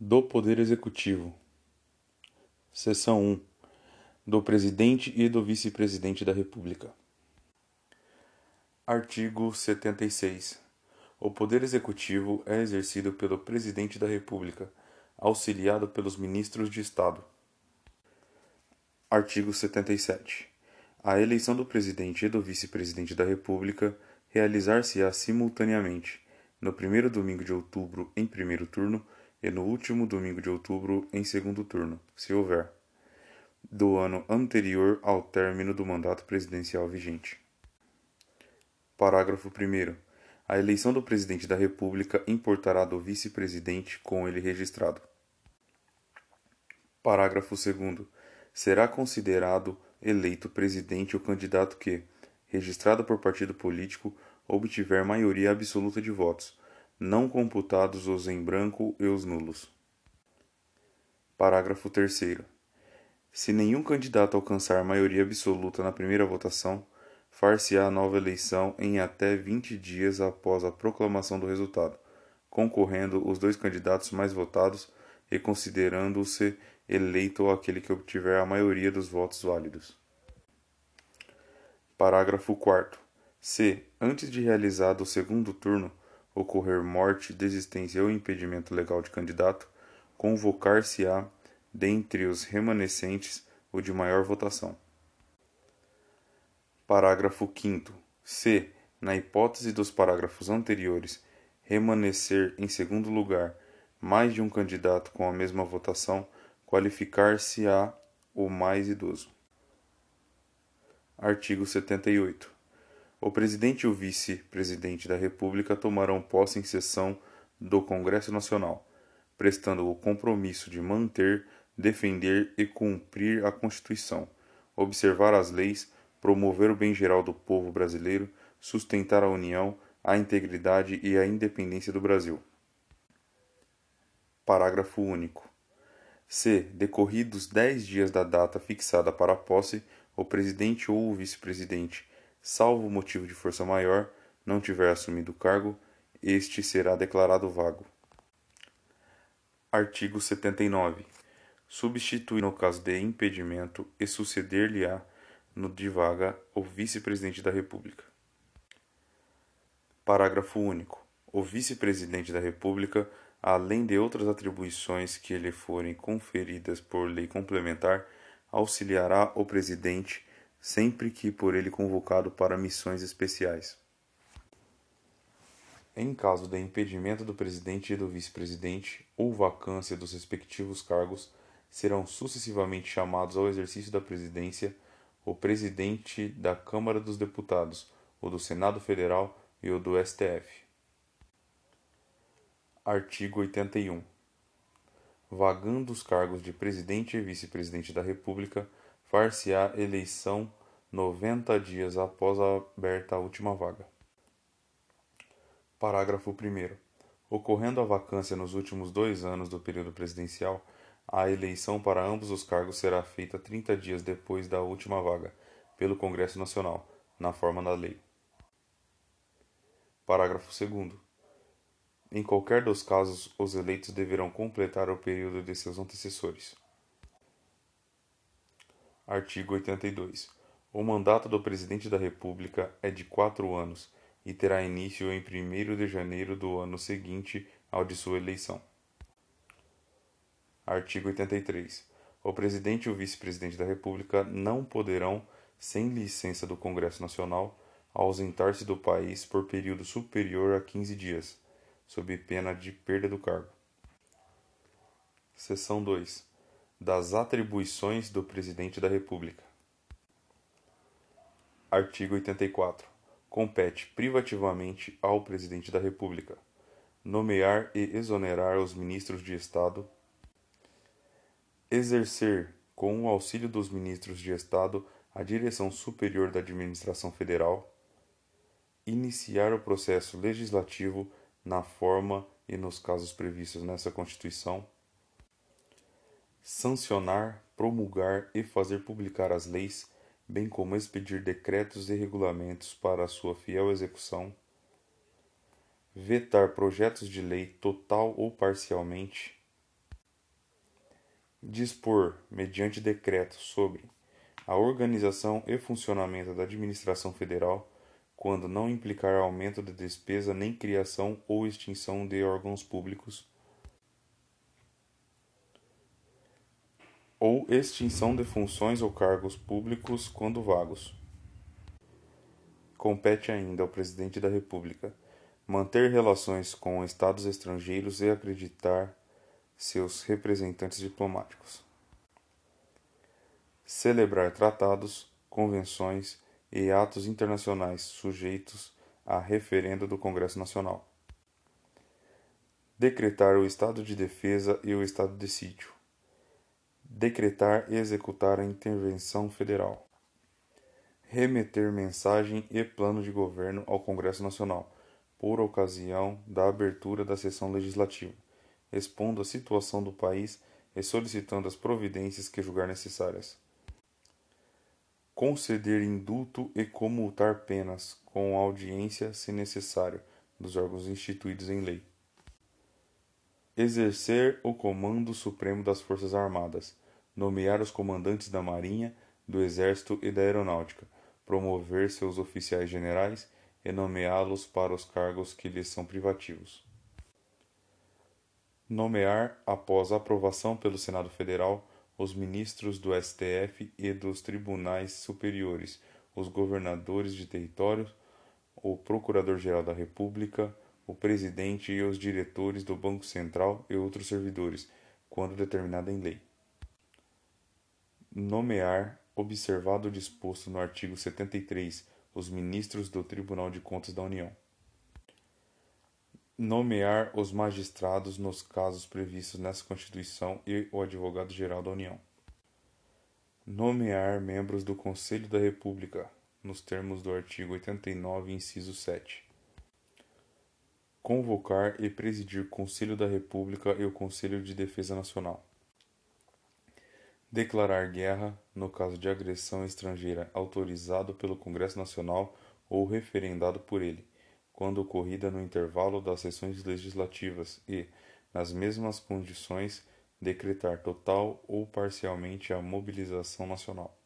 do Poder Executivo. Seção 1. Do Presidente e do Vice-Presidente da República. Artigo 76. O Poder Executivo é exercido pelo Presidente da República, auxiliado pelos Ministros de Estado. Artigo 77. A eleição do Presidente e do Vice-Presidente da República realizar-se-á simultaneamente, no primeiro domingo de outubro em primeiro turno e no último domingo de outubro em segundo turno, se houver, do ano anterior ao término do mandato presidencial vigente. Parágrafo 1. A eleição do Presidente da República importará do Vice-Presidente com ele registrado. Parágrafo 2. Será considerado eleito presidente o candidato que, registrado por partido político, obtiver maioria absoluta de votos, não computados os em branco e os nulos. Parágrafo 3. Se nenhum candidato alcançar maioria absoluta na primeira votação, far-se-á nova eleição em até 20 dias após a proclamação do resultado, concorrendo os dois candidatos mais votados e considerando-se eleito aquele que obtiver a maioria dos votos válidos. Parágrafo 4. Se, antes de realizado o segundo turno, ocorrer morte, desistência ou impedimento legal de candidato, convocar-se-á, dentre os remanescentes, o de maior votação. Parágrafo 5. Se, na hipótese dos parágrafos anteriores, remanescer em segundo lugar mais de um candidato com a mesma votação, qualificar-se-á o mais idoso. Artigo 78. O presidente e o vice-presidente da República tomarão posse em sessão do Congresso Nacional, prestando o compromisso de manter, defender e cumprir a Constituição, observar as leis, promover o bem geral do povo brasileiro, sustentar a união, a integridade e a independência do Brasil. Parágrafo único. Se, decorridos dez dias da data fixada para a posse, o presidente ou o vice-presidente salvo motivo de força maior, não tiver assumido o cargo, este será declarado vago. Artigo 79. Substituir no caso de impedimento e suceder-lhe-á no de vaga o vice-presidente da República. Parágrafo único. O vice-presidente da República, além de outras atribuições que lhe forem conferidas por lei complementar, auxiliará o presidente sempre que por ele convocado para missões especiais. Em caso de impedimento do presidente e do vice-presidente ou vacância dos respectivos cargos, serão sucessivamente chamados ao exercício da presidência o presidente da Câmara dos Deputados, o do Senado Federal e o do STF. Artigo 81. Vagando os cargos de presidente e vice-presidente da República, far-se-á eleição noventa dias após a aberta a última vaga. Parágrafo 1. Ocorrendo a vacância nos últimos dois anos do período presidencial, a eleição para ambos os cargos será feita trinta dias depois da última vaga, pelo Congresso Nacional, na forma da lei. Parágrafo 2. Em qualquer dos casos, os eleitos deverão completar o período de seus antecessores. Artigo 82. O mandato do Presidente da República é de quatro anos e terá início em 1 de janeiro do ano seguinte ao de sua eleição. Artigo 83. O Presidente e o Vice-Presidente da República não poderão, sem licença do Congresso Nacional, ausentar-se do país por período superior a 15 dias, sob pena de perda do cargo. Seção 2 das atribuições do Presidente da República. Artigo 84. Compete privativamente ao Presidente da República nomear e exonerar os ministros de Estado, exercer, com o auxílio dos ministros de Estado, a direção superior da Administração Federal, iniciar o processo legislativo na forma e nos casos previstos nessa Constituição sancionar, promulgar e fazer publicar as leis, bem como expedir decretos e regulamentos para a sua fiel execução, vetar projetos de lei total ou parcialmente, dispor, mediante decreto, sobre a organização e funcionamento da administração federal, quando não implicar aumento de despesa nem criação ou extinção de órgãos públicos, ou extinção de funções ou cargos públicos quando vagos. Compete ainda ao Presidente da República manter relações com estados estrangeiros e acreditar seus representantes diplomáticos. Celebrar tratados, convenções e atos internacionais sujeitos a referendo do Congresso Nacional. Decretar o estado de defesa e o estado de sítio. Decretar e executar a intervenção federal. Remeter mensagem e plano de governo ao Congresso Nacional, por ocasião da abertura da sessão legislativa expondo a situação do país e solicitando as providências que julgar necessárias. Conceder indulto e comutar penas, com audiência, se necessário, dos órgãos instituídos em lei. Exercer o Comando Supremo das Forças Armadas, nomear os comandantes da Marinha, do Exército e da Aeronáutica, promover seus oficiais generais e nomeá-los para os cargos que lhes são privativos. Nomear, após aprovação pelo Senado Federal, os ministros do STF e dos tribunais superiores, os governadores de territórios, o Procurador-Geral da República, o presidente e os diretores do Banco Central e outros servidores, quando determinada em lei. Nomear, observado o disposto no artigo 73, os ministros do Tribunal de Contas da União nomear os magistrados nos casos previstos nessa Constituição e o Advogado-Geral da União. Nomear membros do Conselho da República, nos termos do artigo 89, inciso 7. Convocar e presidir o Conselho da República e o Conselho de Defesa Nacional. Declarar guerra, no caso de agressão estrangeira autorizado pelo Congresso Nacional ou referendado por ele quando ocorrida no intervalo das sessões legislativas e, nas mesmas condições, decretar total ou parcialmente a mobilização nacional.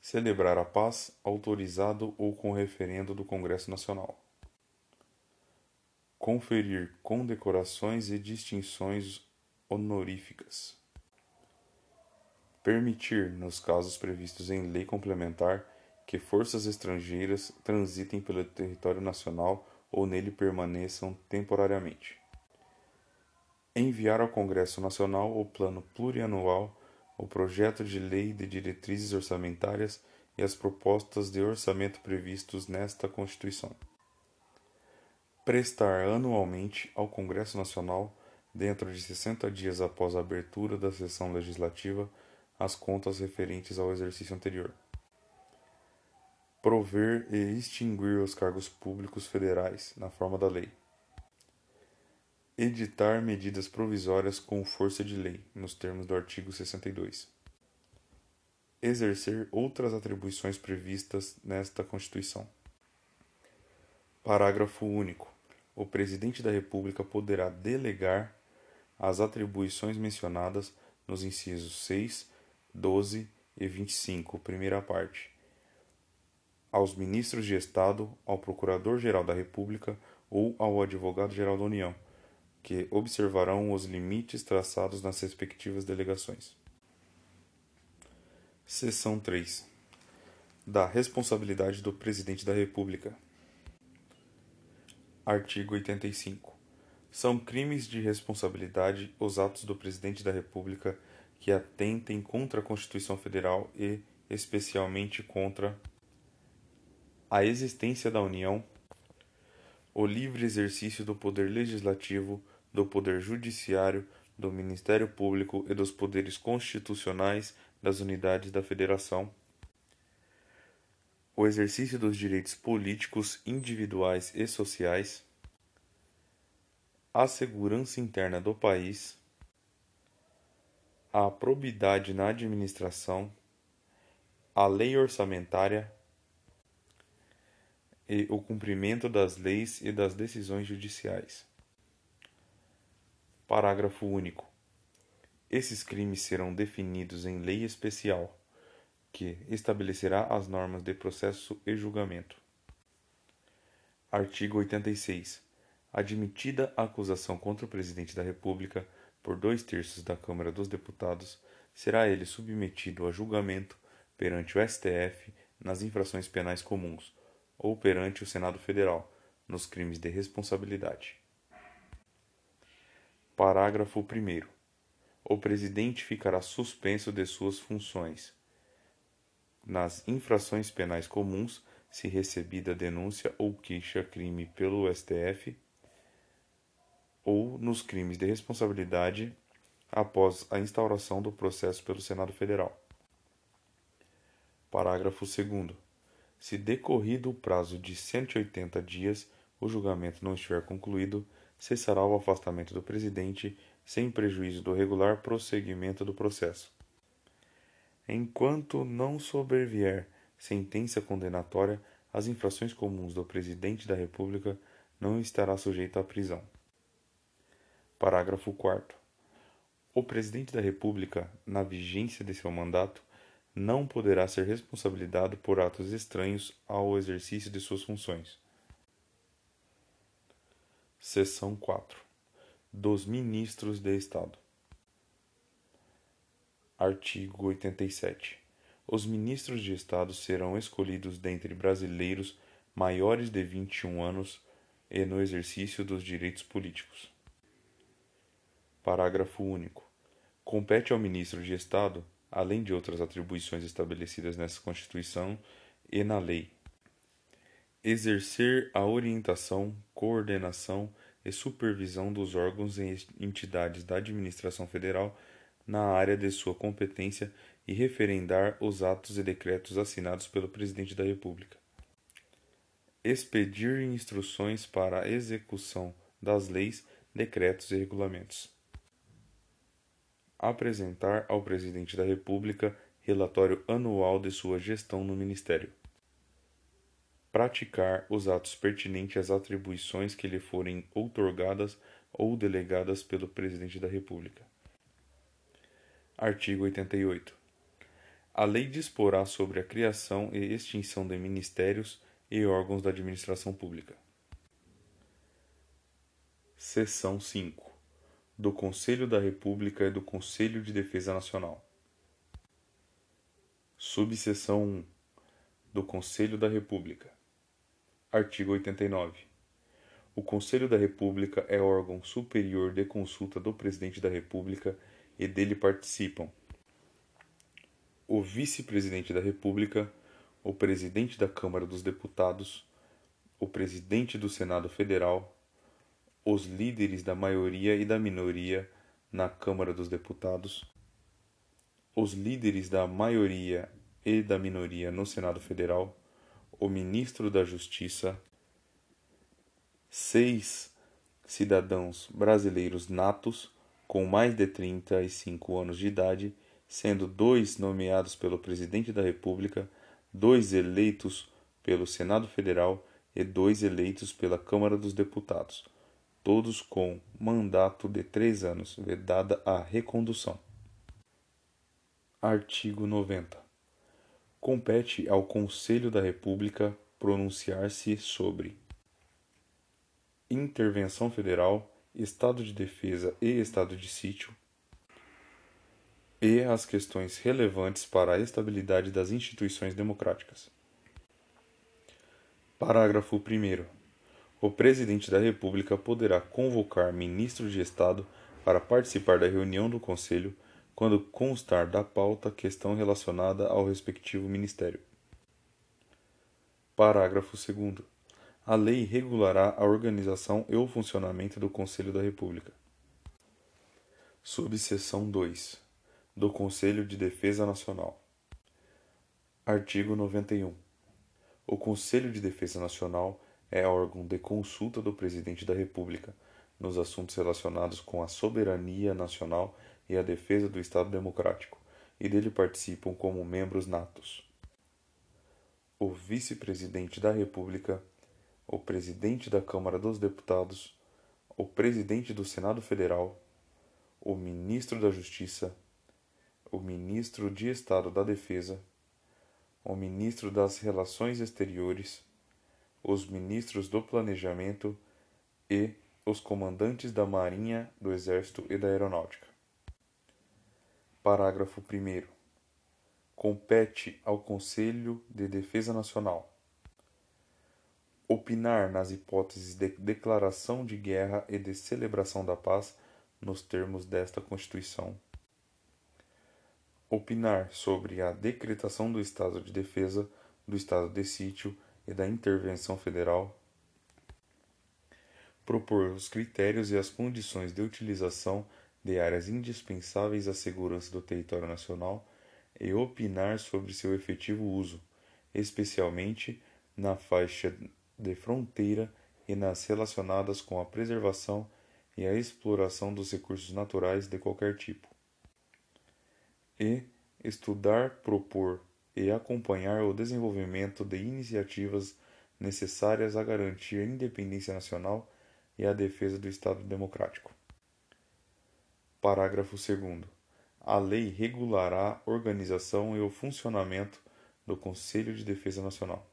Celebrar a paz, autorizado ou com referendo do Congresso Nacional. Conferir condecorações e distinções honoríficas. Permitir, nos casos previstos em lei complementar, que forças estrangeiras transitem pelo território nacional ou nele permaneçam temporariamente. Enviar ao Congresso Nacional o Plano Plurianual, o projeto de lei de diretrizes orçamentárias e as propostas de orçamento previstos nesta Constituição. Prestar anualmente ao Congresso Nacional, dentro de 60 dias após a abertura da sessão legislativa, as contas referentes ao exercício anterior prover e extinguir os cargos públicos federais na forma da lei. Editar medidas provisórias com força de lei, nos termos do artigo 62. Exercer outras atribuições previstas nesta Constituição. Parágrafo único. O Presidente da República poderá delegar as atribuições mencionadas nos incisos 6, 12 e 25, primeira parte aos ministros de Estado, ao Procurador-Geral da República ou ao Advogado-Geral da União, que observarão os limites traçados nas respectivas delegações. Seção 3. Da responsabilidade do Presidente da República. Artigo 85. São crimes de responsabilidade os atos do Presidente da República que atentem contra a Constituição Federal e, especialmente, contra a existência da União, o livre exercício do poder legislativo, do poder judiciário, do Ministério Público e dos poderes constitucionais das unidades da Federação, o exercício dos direitos políticos individuais e sociais, a segurança interna do país, a probidade na administração, a lei orçamentária e o cumprimento das leis e das decisões judiciais. Parágrafo único. Esses crimes serão definidos em lei especial, que estabelecerá as normas de processo e julgamento. Artigo 86. Admitida a acusação contra o Presidente da República por dois terços da Câmara dos Deputados, será ele submetido a julgamento perante o STF nas infrações penais comuns ou perante o Senado Federal nos crimes de responsabilidade. Parágrafo 1. O presidente ficará suspenso de suas funções nas infrações penais comuns se recebida denúncia ou queixa-crime pelo STF ou nos crimes de responsabilidade após a instauração do processo pelo Senado Federal. Parágrafo 2. Se decorrido o prazo de 180 dias o julgamento não estiver concluído, cessará o afastamento do presidente sem prejuízo do regular prosseguimento do processo. Enquanto não sobrevier sentença condenatória, as infrações comuns do presidente da República não estará sujeito à prisão. Parágrafo 4 O presidente da República, na vigência de seu mandato, não poderá ser responsabilizado por atos estranhos ao exercício de suas funções. Seção 4 Dos Ministros de Estado. Artigo 87. Os ministros de Estado serão escolhidos dentre brasileiros maiores de 21 anos e no exercício dos direitos políticos. Parágrafo único. Compete ao ministro de Estado, além de outras atribuições estabelecidas nessa Constituição e na lei, exercer a orientação, coordenação e supervisão dos órgãos e entidades da administração federal na área de sua competência e referendar os atos e decretos assinados pelo Presidente da República. Expedir instruções para a execução das leis, decretos e regulamentos apresentar ao Presidente da República relatório anual de sua gestão no Ministério. Praticar os atos pertinentes às atribuições que lhe forem outorgadas ou delegadas pelo Presidente da República. Artigo 88. A lei disporá sobre a criação e extinção de ministérios e órgãos da administração pública. Seção 5 do Conselho da República e do Conselho de Defesa Nacional. Subseção 1 do Conselho da República. Artigo 89. O Conselho da República é órgão superior de consulta do Presidente da República e dele participam o Vice-Presidente da República, o Presidente da Câmara dos Deputados, o Presidente do Senado Federal, os líderes da maioria e da minoria na Câmara dos Deputados, os líderes da maioria e da minoria no Senado Federal, o ministro da Justiça, seis cidadãos brasileiros natos com mais de 35 anos de idade, sendo dois nomeados pelo Presidente da República, dois eleitos pelo Senado Federal e dois eleitos pela Câmara dos Deputados todos com mandato de três anos, vedada a recondução. Artigo 90. Compete ao Conselho da República pronunciar-se sobre intervenção federal, estado de defesa e estado de sítio, e as questões relevantes para a estabilidade das instituições democráticas. Parágrafo 1 o Presidente da República poderá convocar ministros de Estado para participar da reunião do Conselho quando constar da pauta questão relacionada ao respectivo ministério. Parágrafo 2. A lei regulará a organização e o funcionamento do Conselho da República. Subseção 2. Do Conselho de Defesa Nacional. Artigo 91. O Conselho de Defesa Nacional é órgão de consulta do Presidente da República nos assuntos relacionados com a soberania nacional e a defesa do Estado Democrático, e dele participam como membros natos o Vice-Presidente da República, o Presidente da Câmara dos Deputados, o Presidente do Senado Federal, o Ministro da Justiça, o Ministro de Estado da Defesa, o Ministro das Relações Exteriores, os Ministros do Planejamento e os comandantes da Marinha, do Exército e da Aeronáutica. Parágrafo 1. Compete ao Conselho de Defesa Nacional opinar nas hipóteses de declaração de guerra e de celebração da paz nos termos desta Constituição. Opinar sobre a decretação do estado de defesa, do estado de sítio e da intervenção federal. Propor os critérios e as condições de utilização de áreas indispensáveis à segurança do território nacional e opinar sobre seu efetivo uso, especialmente na faixa de fronteira e nas relacionadas com a preservação e a exploração dos recursos naturais de qualquer tipo. E estudar, propor e acompanhar o desenvolvimento de iniciativas necessárias a garantir a independência nacional e a defesa do Estado democrático. Parágrafo 2. A lei regulará a organização e o funcionamento do Conselho de Defesa Nacional.